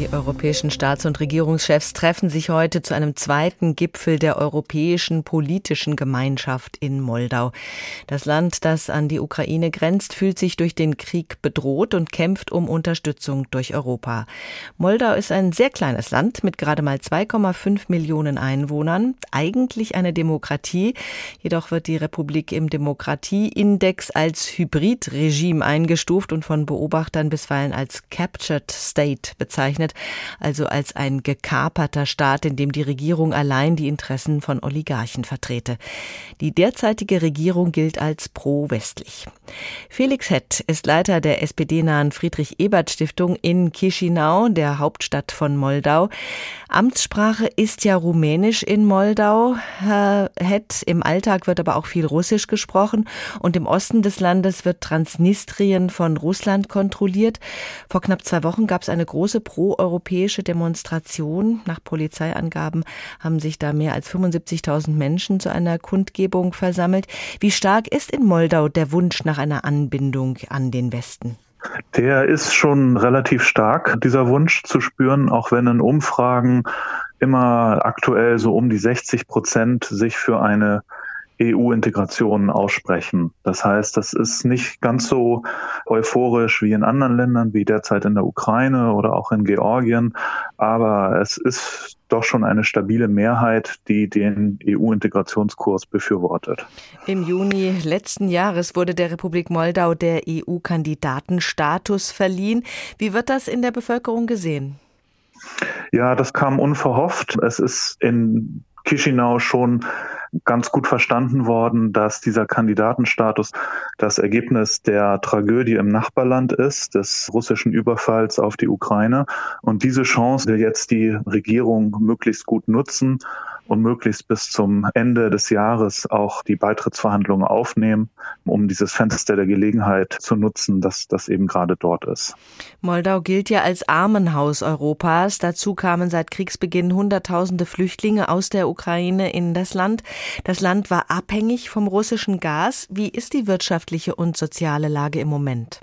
Die europäischen Staats- und Regierungschefs treffen sich heute zu einem zweiten Gipfel der europäischen politischen Gemeinschaft in Moldau. Das Land, das an die Ukraine grenzt, fühlt sich durch den Krieg bedroht und kämpft um Unterstützung durch Europa. Moldau ist ein sehr kleines Land mit gerade mal 2,5 Millionen Einwohnern, eigentlich eine Demokratie, jedoch wird die Republik im Demokratieindex als Hybridregime eingestuft und von Beobachtern bisweilen als Captured State bezeichnet bezeichnet, also als ein gekaperter Staat, in dem die Regierung allein die Interessen von Oligarchen vertrete. Die derzeitige Regierung gilt als pro-westlich. Felix Hett ist Leiter der SPD-nahen Friedrich-Ebert-Stiftung in Chisinau, der Hauptstadt von Moldau. Amtssprache ist ja Rumänisch in Moldau. Herr Hett, im Alltag wird aber auch viel Russisch gesprochen und im Osten des Landes wird Transnistrien von Russland kontrolliert. Vor knapp zwei Wochen gab es eine große pro europäische Demonstration. Nach Polizeiangaben haben sich da mehr als 75.000 Menschen zu einer Kundgebung versammelt. Wie stark ist in Moldau der Wunsch nach einer Anbindung an den Westen? Der ist schon relativ stark, dieser Wunsch zu spüren, auch wenn in Umfragen immer aktuell so um die 60 Prozent sich für eine EU-Integration aussprechen. Das heißt, das ist nicht ganz so euphorisch wie in anderen Ländern, wie derzeit in der Ukraine oder auch in Georgien, aber es ist doch schon eine stabile Mehrheit, die den EU-Integrationskurs befürwortet. Im Juni letzten Jahres wurde der Republik Moldau der EU-Kandidatenstatus verliehen. Wie wird das in der Bevölkerung gesehen? Ja, das kam unverhofft. Es ist in Chisinau schon ganz gut verstanden worden, dass dieser Kandidatenstatus das Ergebnis der Tragödie im Nachbarland ist, des russischen Überfalls auf die Ukraine. Und diese Chance will jetzt die Regierung möglichst gut nutzen und möglichst bis zum Ende des Jahres auch die Beitrittsverhandlungen aufnehmen, um dieses Fenster der Gelegenheit zu nutzen, dass das eben gerade dort ist. Moldau gilt ja als Armenhaus Europas. Dazu kamen seit Kriegsbeginn Hunderttausende Flüchtlinge aus der Ukraine in das Land. Das Land war abhängig vom russischen Gas. Wie ist die wirtschaftliche und soziale Lage im Moment?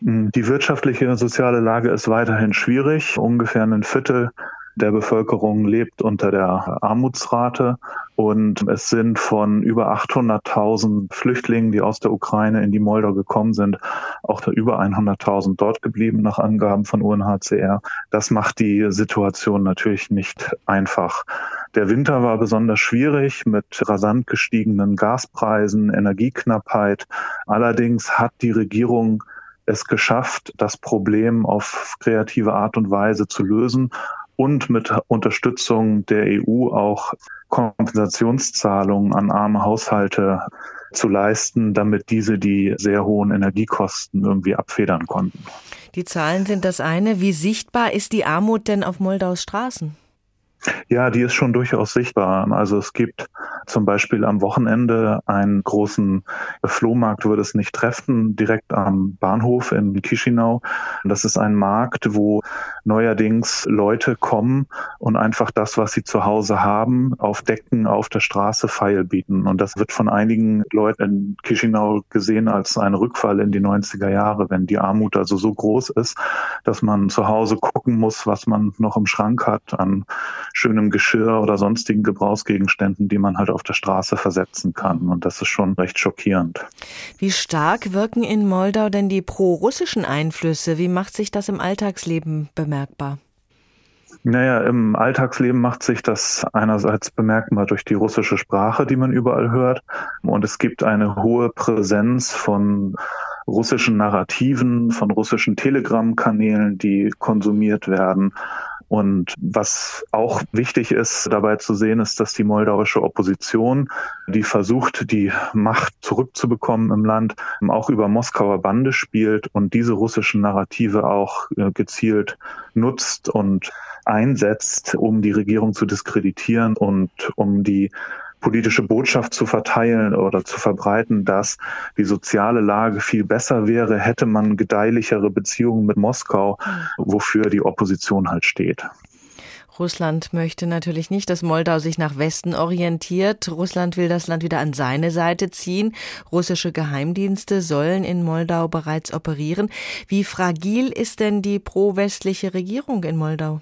Die wirtschaftliche und soziale Lage ist weiterhin schwierig. Ungefähr ein Viertel der Bevölkerung lebt unter der Armutsrate und es sind von über 800.000 Flüchtlingen, die aus der Ukraine in die Moldau gekommen sind, auch über 100.000 dort geblieben nach Angaben von UNHCR. Das macht die Situation natürlich nicht einfach. Der Winter war besonders schwierig mit rasant gestiegenen Gaspreisen, Energieknappheit. Allerdings hat die Regierung es geschafft, das Problem auf kreative Art und Weise zu lösen und mit Unterstützung der EU auch Kompensationszahlungen an arme Haushalte zu leisten, damit diese die sehr hohen Energiekosten irgendwie abfedern konnten. Die Zahlen sind das eine. Wie sichtbar ist die Armut denn auf Moldaus Straßen? Ja, die ist schon durchaus sichtbar. Also es gibt zum Beispiel am Wochenende einen großen Flohmarkt, würde es nicht treffen, direkt am Bahnhof in Chisinau. Das ist ein Markt, wo neuerdings Leute kommen und einfach das, was sie zu Hause haben, auf Decken auf der Straße feil bieten. Und das wird von einigen Leuten in Chisinau gesehen als ein Rückfall in die 90er Jahre, wenn die Armut also so groß ist, dass man zu Hause gucken muss, was man noch im Schrank hat an schönem Geschirr oder sonstigen Gebrauchsgegenständen, die man halt auf der Straße versetzen kann. Und das ist schon recht schockierend. Wie stark wirken in Moldau denn die pro-russischen Einflüsse? Wie macht sich das im Alltagsleben bemerkbar? Naja, im Alltagsleben macht sich das einerseits bemerkbar durch die russische Sprache, die man überall hört. Und es gibt eine hohe Präsenz von russischen Narrativen, von russischen Telegram-Kanälen, die konsumiert werden. Und was auch wichtig ist dabei zu sehen, ist, dass die moldauische Opposition, die versucht, die Macht zurückzubekommen im Land, auch über Moskauer Bande spielt und diese russischen Narrative auch äh, gezielt nutzt und einsetzt, um die Regierung zu diskreditieren und um die politische Botschaft zu verteilen oder zu verbreiten, dass die soziale Lage viel besser wäre, hätte man gedeihlichere Beziehungen mit Moskau, wofür die Opposition halt steht. Russland möchte natürlich nicht, dass Moldau sich nach Westen orientiert. Russland will das Land wieder an seine Seite ziehen. Russische Geheimdienste sollen in Moldau bereits operieren. Wie fragil ist denn die pro-westliche Regierung in Moldau?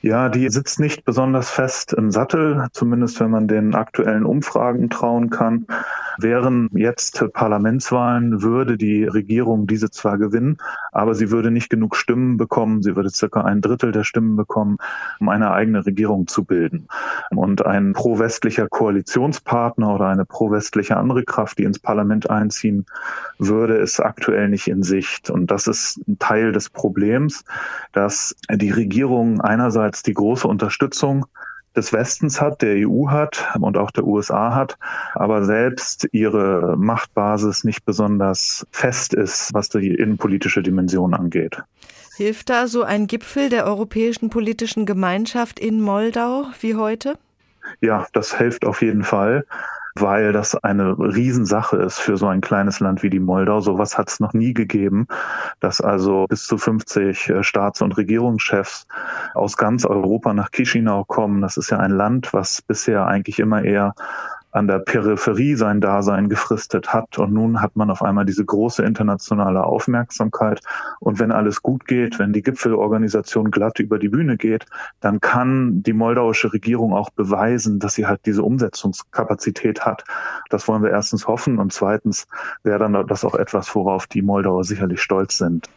Ja, die sitzt nicht besonders fest im Sattel, zumindest wenn man den aktuellen Umfragen trauen kann. Wären jetzt Parlamentswahlen, würde die Regierung diese zwar gewinnen, aber sie würde nicht genug Stimmen bekommen. Sie würde circa ein Drittel der Stimmen bekommen, um eine eigene Regierung zu bilden. Und ein pro-westlicher Koalitionspartner oder eine pro-westliche andere Kraft, die ins Parlament einziehen würde, ist aktuell nicht in Sicht. Und das ist ein Teil des Problems, dass die Regierung einerseits die große Unterstützung des Westens hat, der EU hat und auch der USA hat, aber selbst ihre Machtbasis nicht besonders fest ist, was die innenpolitische Dimension angeht. Hilft da so ein Gipfel der Europäischen Politischen Gemeinschaft in Moldau wie heute? Ja, das hilft auf jeden Fall weil das eine Riesensache ist für so ein kleines Land wie die Moldau. Sowas hat es noch nie gegeben, dass also bis zu 50 äh, Staats- und Regierungschefs aus ganz Europa nach Chisinau kommen. Das ist ja ein Land, was bisher eigentlich immer eher an der Peripherie sein Dasein gefristet hat. Und nun hat man auf einmal diese große internationale Aufmerksamkeit. Und wenn alles gut geht, wenn die Gipfelorganisation glatt über die Bühne geht, dann kann die moldauische Regierung auch beweisen, dass sie halt diese Umsetzungskapazität hat. Das wollen wir erstens hoffen. Und zweitens wäre dann das auch etwas, worauf die Moldauer sicherlich stolz sind.